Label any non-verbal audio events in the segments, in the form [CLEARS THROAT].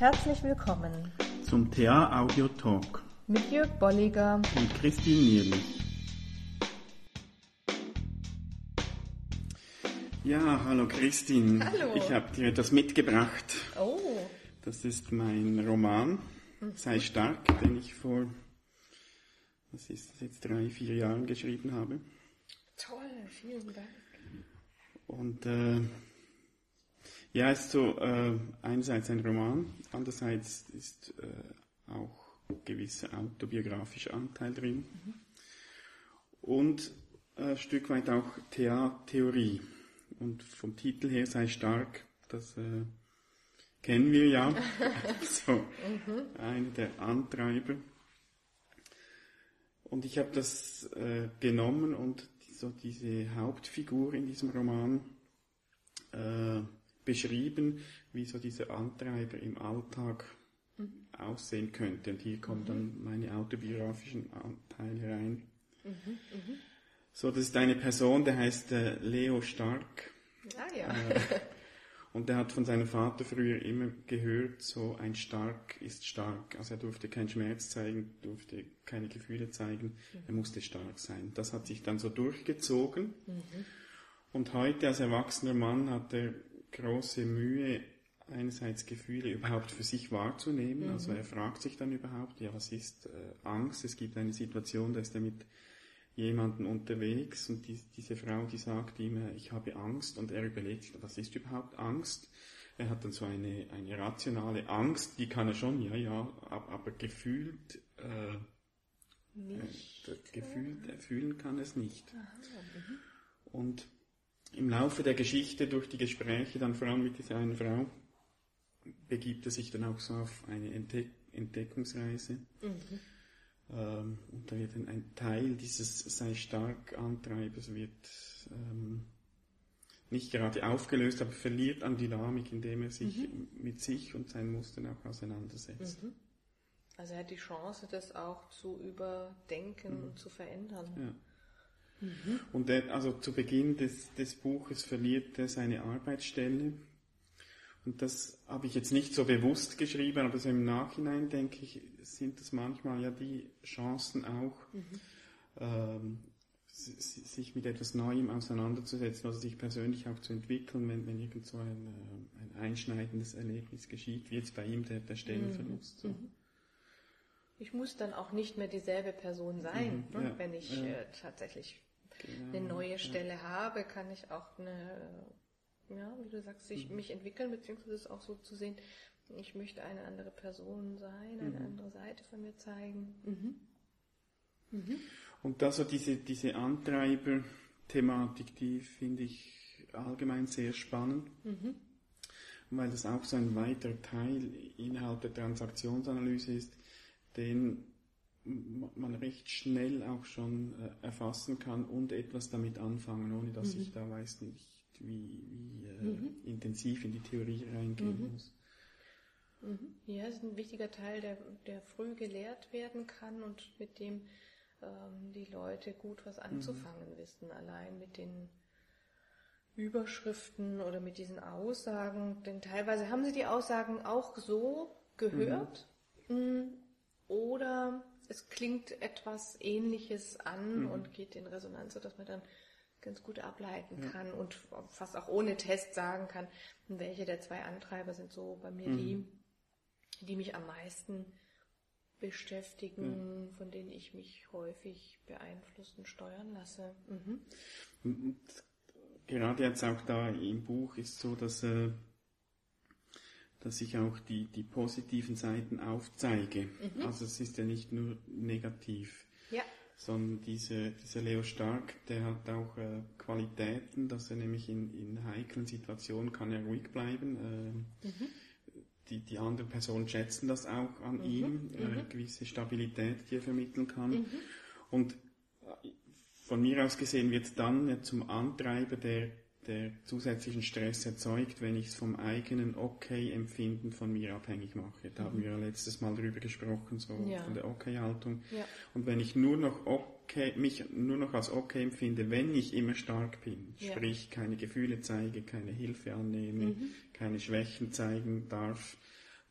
Herzlich willkommen zum TA Audio Talk mit Jörg Bolliger und Christine Nierlich. Ja, hallo Christine. Hallo. Ich habe dir etwas mitgebracht. Oh. Das ist mein Roman, Sei stark, den ich vor, was ist das jetzt, drei, vier Jahren geschrieben habe. Toll, vielen Dank. Und äh, ja, es ist so äh, einerseits ein Roman, andererseits ist äh, auch gewisser autobiografischer Anteil drin mhm. und ein Stück weit auch Theatertheorie. Und vom Titel her sei stark, das äh, kennen wir ja. [LAUGHS] so, mhm. einer der Antreiber. Und ich habe das äh, genommen und so diese Hauptfigur in diesem Roman äh, beschrieben, wie so dieser Antreiber im Alltag mhm. aussehen könnte. Und hier kommen mhm. dann meine autobiografischen Anteile rein. Mhm, mhm. So, das ist eine Person, der heißt äh, Leo Stark. Ah ja. Äh, und der hat von seinem Vater früher immer gehört, so ein Stark ist stark. Also er durfte keinen Schmerz zeigen, durfte keine Gefühle zeigen, mhm. er musste stark sein. Das hat sich dann so durchgezogen. Mhm. Und heute als erwachsener Mann hat er große Mühe, einerseits Gefühle überhaupt für sich wahrzunehmen. Mhm. Also er fragt sich dann überhaupt, ja, was ist äh, Angst? Es gibt eine Situation, da ist er mit jemanden unterwegs und die, diese Frau, die sagt ihm, äh, ich habe Angst und er überlegt sich, was ist überhaupt Angst? Er hat dann so eine, eine rationale Angst, die kann er schon, ja, ja, aber, aber gefühlt, äh, nicht, äh, gefühlt, äh, fühlen kann es nicht. Aha, und im Laufe der Geschichte, durch die Gespräche, dann vor allem mit dieser einen Frau, begibt er sich dann auch so auf eine Entdeck Entdeckungsreise. Mhm. Ähm, und da wird dann ein Teil dieses sei stark Antreibers wird ähm, nicht gerade aufgelöst, aber verliert an Dynamik, indem er sich mhm. mit sich und seinen Mustern auch auseinandersetzt. Mhm. Also er hat die Chance, das auch zu überdenken und zu verändern. Ja. Mhm. Und er, also zu Beginn des, des Buches verliert er seine Arbeitsstelle. Und das habe ich jetzt nicht so bewusst geschrieben, aber so im Nachhinein denke ich, sind das manchmal ja die Chancen auch, mhm. ähm, sich mit etwas Neuem auseinanderzusetzen, also sich persönlich auch zu entwickeln, wenn, wenn irgend so ein, äh, ein einschneidendes Erlebnis geschieht, wie jetzt bei ihm der, der Stellenverlust. So. Mhm. Ich muss dann auch nicht mehr dieselbe Person sein, mhm, ne? ja, wenn ich äh, tatsächlich genau, eine neue Stelle ja. habe, kann ich auch eine, ja, wie du sagst, sich, mhm. mich entwickeln, beziehungsweise es auch so zu sehen, ich möchte eine andere Person sein, eine mhm. andere Seite von mir zeigen. Mhm. Mhm. Und da so diese, diese Antreiber-Thematik, die finde ich allgemein sehr spannend, mhm. weil das auch so ein weiterer Teil innerhalb der Transaktionsanalyse ist, den man recht schnell auch schon äh, erfassen kann und etwas damit anfangen, ohne dass mhm. ich da weiß nicht, wie, wie äh, mhm. intensiv in die Theorie reingehen mhm. muss. Mhm. Ja, es ist ein wichtiger Teil, der, der früh gelehrt werden kann und mit dem ähm, die Leute gut was anzufangen wissen, allein mit den Überschriften oder mit diesen Aussagen, denn teilweise haben sie die Aussagen auch so gehört mhm. oder es klingt etwas Ähnliches an mhm. und geht in Resonanz, sodass man dann ganz gut ableiten ja. kann und fast auch ohne Test sagen kann, welche der zwei Antreiber sind so bei mir mhm. die, die mich am meisten beschäftigen, mhm. von denen ich mich häufig beeinflussen, steuern lasse. Mhm. Gerade jetzt auch da im Buch ist so, dass äh, dass ich auch die, die positiven Seiten aufzeige. Mhm. Also es ist ja nicht nur negativ, ja. sondern diese, dieser Leo Stark, der hat auch äh, Qualitäten, dass er nämlich in, in heiklen Situationen kann er ruhig bleiben. Äh, mhm. die, die anderen Personen schätzen das auch an mhm. ihm, äh, mhm. gewisse Stabilität, die er vermitteln kann. Mhm. Und äh, von mir aus gesehen wird dann zum Antreiber der der zusätzlichen Stress erzeugt, wenn ich es vom eigenen Okay-Empfinden von mir abhängig mache. Da mhm. haben wir ja letztes Mal drüber gesprochen, so ja. von der Okay-Haltung. Ja. Und wenn ich nur noch okay, mich nur noch als okay empfinde, wenn ich immer stark bin, ja. sprich keine Gefühle zeige, keine Hilfe annehme, mhm. keine Schwächen zeigen darf,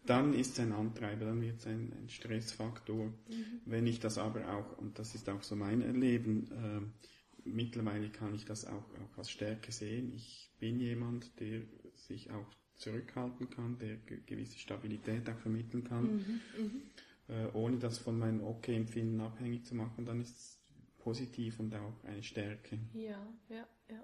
dann ist es ein Antreiber, dann wird es ein, ein, Stressfaktor. Mhm. Wenn ich das aber auch, und das ist auch so mein Erleben, äh, mittlerweile kann ich das auch, auch als Stärke sehen. Ich bin jemand, der sich auch zurückhalten kann, der gewisse Stabilität auch vermitteln kann, mhm. Mhm. Äh, ohne das von meinem Okay-Empfinden abhängig zu machen, dann ist es positiv und auch eine Stärke. Ja, ja, ja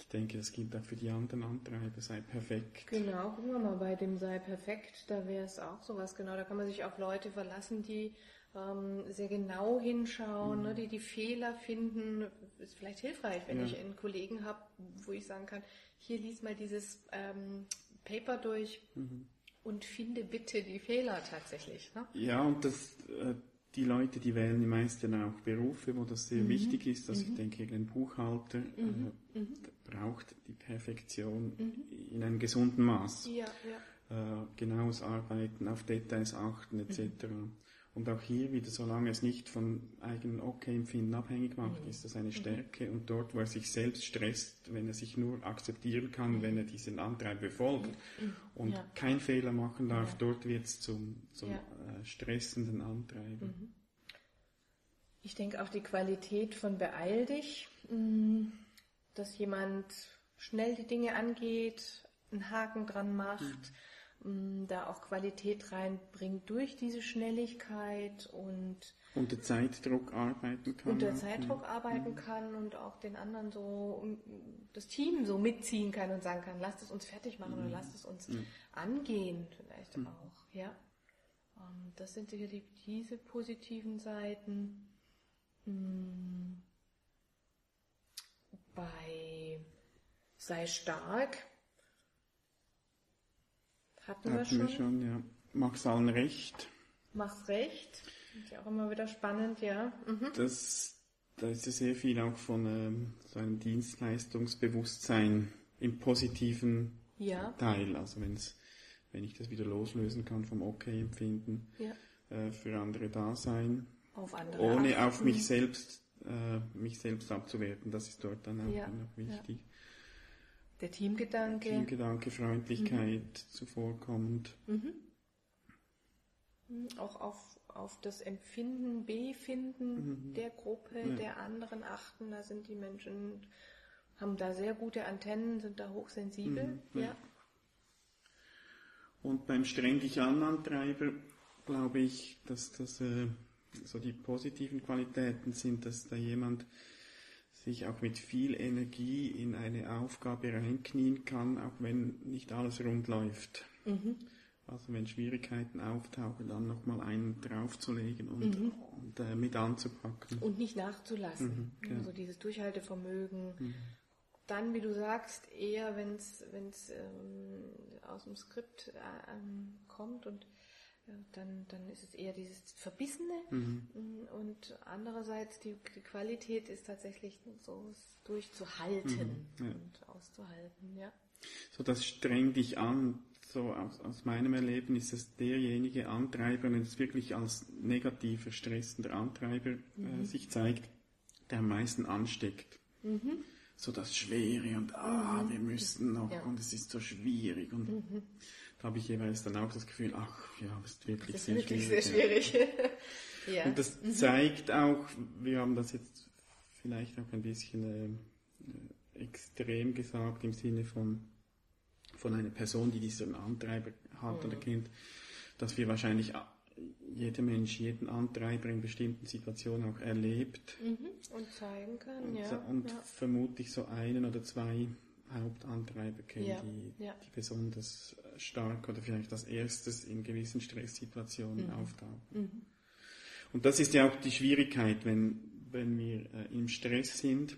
ich denke, das gilt auch für die anderen Antreiber, sei perfekt. Genau, gucken wir mal bei dem sei perfekt, da wäre es auch sowas, genau, da kann man sich auf Leute verlassen, die ähm, sehr genau hinschauen, mhm. ne, die die Fehler finden. Ist vielleicht hilfreich, wenn ja. ich einen Kollegen habe, wo ich sagen kann, hier lies mal dieses ähm, Paper durch mhm. und finde bitte die Fehler tatsächlich. Ne? Ja, und das, äh, die Leute, die wählen die meisten auch Berufe, wo das sehr mhm. wichtig ist. Also mhm. ich denke, ein Buchhalter mhm. äh, mhm. braucht die Perfektion mhm. in einem gesunden Maß. Ja, ja. Äh, genaues Arbeiten, auf Details achten etc. Mhm. Und auch hier wieder, solange es nicht von eigenen Okay-Empfinden abhängig macht, ist das eine Stärke. Und dort, wo er sich selbst stresst, wenn er sich nur akzeptieren kann, wenn er diesen Antreiber befolgt und ja. keinen Fehler machen darf, dort wird es zum, zum ja stressenden Antreiber. Mhm. Ich denke auch die Qualität von beeil dich, mm, dass jemand schnell die Dinge angeht, einen Haken dran macht, mhm. Da auch Qualität reinbringt durch diese Schnelligkeit und unter Zeitdruck arbeiten kann. Unter Zeitdruck arbeiten mhm. kann und auch den anderen so, das Team so mitziehen kann und sagen kann, lasst es uns fertig machen mhm. oder lasst es uns mhm. angehen vielleicht mhm. auch, ja. Ähm, das sind sicherlich diese positiven Seiten. Bei sei stark hatten, hatten wir schon. Wir schon ja. Mach's allen recht. Mach's recht. Ist ja auch immer wieder spannend, ja. Mhm. Das, da ist ja sehr viel auch von ähm, so einem Dienstleistungsbewusstsein im positiven ja. Teil. Also wenn es wenn ich das wieder loslösen kann vom Okay-Empfinden, ja. äh, für andere da sein, auf andere ohne achten. auf mich selbst, äh, mich selbst abzuwerten. Das ist dort dann auch ja. noch wichtig. Ja. Der Teamgedanke. Teamgedanke, Freundlichkeit mhm. zuvorkommend. Mhm. mhm. Auch auf, auf das Empfinden, Befinden mhm. der Gruppe, ja. der anderen achten. Da sind die Menschen, haben da sehr gute Antennen, sind da hochsensibel. Mhm. Ja. Und beim streng dich an Antreiber glaube ich, dass das äh, so die positiven Qualitäten sind, dass da jemand sich auch mit viel Energie in eine Aufgabe reinknien kann, auch wenn nicht alles rund läuft. Mhm. Also wenn Schwierigkeiten auftauchen, dann nochmal einen draufzulegen und, mhm. und äh, mit anzupacken. Und nicht nachzulassen. Mhm, ja. Also dieses Durchhaltevermögen, mhm dann, wie du sagst, eher, wenn es ähm, aus dem Skript äh, ähm, kommt und dann, dann ist es eher dieses Verbissene mhm. Und andererseits die, die Qualität ist tatsächlich so durchzuhalten mhm, ja. und auszuhalten, ja. So, das strengt dich an, so aus, aus meinem Erleben ist es derjenige Antreiber, wenn es wirklich als negativer, stressender Antreiber äh, mhm. äh, sich zeigt, der am meisten ansteckt. Mhm so das Schwere und ah, mhm. wir müssen noch ja. und es ist so schwierig und mhm. Habe ich jeweils dann auch das Gefühl, ach ja, es ist wirklich das ist sehr wirklich schwierig. Sehr schwierig. [LAUGHS] ja. Und das mhm. zeigt auch, wir haben das jetzt vielleicht auch ein bisschen äh, extrem gesagt im Sinne von von einer Person, die diesen Antreiber hat oder mhm. kennt, dass wir wahrscheinlich jeder Mensch jeden Antreiber in bestimmten Situationen auch erlebt. Mhm. Und zeigen kann, und, ja. Und ja. vermutlich so einen oder zwei Hauptantreiber kennen, ja. Die, die besonders stark oder vielleicht als erstes in gewissen Stresssituationen mhm. auftauchen. Mhm. Und das ist ja auch die Schwierigkeit, wenn, wenn wir äh, im Stress sind,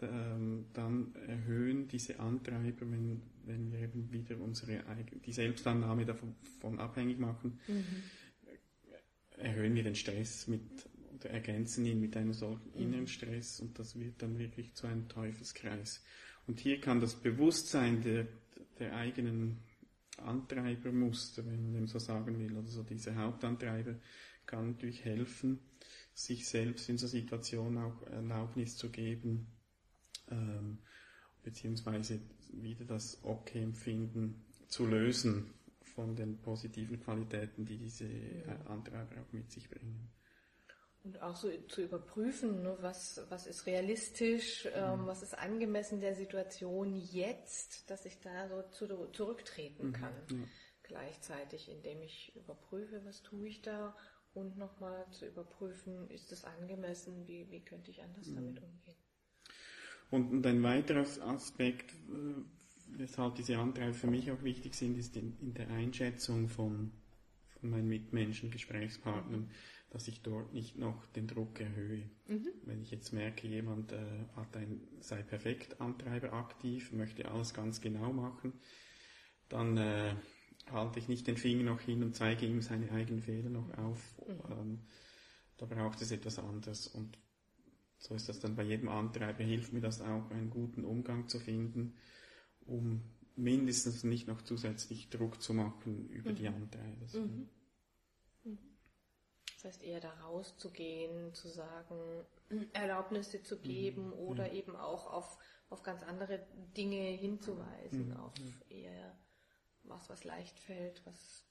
ähm, dann erhöhen diese Antreiber, wenn, wenn wir eben wieder unsere die Selbstannahme davon abhängig machen, mhm. erhöhen wir den Stress mit oder ergänzen ihn mit einem solchen mhm. inneren Stress und das wird dann wirklich zu einem Teufelskreis. Und hier kann das Bewusstsein der, der eigenen Antreibermuster, wenn man dem so sagen will, oder so diese Hauptantreiber, kann natürlich helfen, sich selbst in so Situationen auch Erlaubnis zu geben, ähm, beziehungsweise wieder das Okay-Empfinden zu lösen. von den positiven Qualitäten, die diese äh, Antreiber auch mit sich bringen. Und auch so zu überprüfen, ne, was, was ist realistisch, ähm, was ist angemessen der Situation jetzt, dass ich da so zu, zurücktreten kann. Ja. Gleichzeitig, indem ich überprüfe, was tue ich da und nochmal zu überprüfen, ist es angemessen, wie, wie könnte ich anders damit umgehen. Und, ein weiterer Aspekt, äh, weshalb diese Antreiber für mich auch wichtig sind, ist in, in der Einschätzung von meinen Mitmenschen, Gesprächspartnern, dass ich dort nicht noch den Druck erhöhe. Wenn ich jetzt merke, jemand äh, hat ein sei perfekt Antreiber aktiv, möchte alles ganz genau machen, dann äh, halte ich nicht den Finger noch hin und zeige ihm seine eigenen Fehler noch auf. Ähm, da braucht es etwas anderes und so ist das dann bei jedem Antreiber, hilft mir das auch, einen guten Umgang zu finden, um mindestens nicht noch zusätzlich Druck zu machen über die Antreiber. So. Das heißt eher da rauszugehen, zu sagen, [CLEARS THROAT] Erlaubnisse zu geben oder eben auch auf, auf ganz andere Dinge hinzuweisen, auf eher was, was leicht fällt, was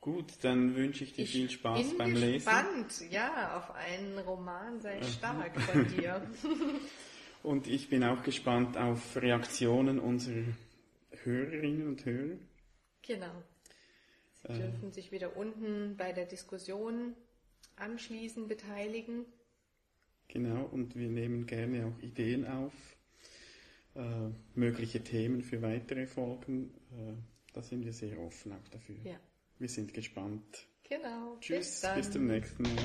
Gut, dann wünsche ich dir viel Spaß bin beim Lesen. gespannt, ja, auf einen Roman sei stark von dir. [LAUGHS] Und ich bin auch gespannt auf Reaktionen unserer Hörerinnen und Hörer. genau. Sie dürfen sich wieder unten bei der Diskussion anschließen, beteiligen. Genau, und wir nehmen gerne auch Ideen auf, äh, mögliche Themen für weitere Folgen. Äh, da sind wir sehr offen auch dafür. Ja, Wir sind gespannt. genau. Tschüss, dann. bis zum nächsten Mal.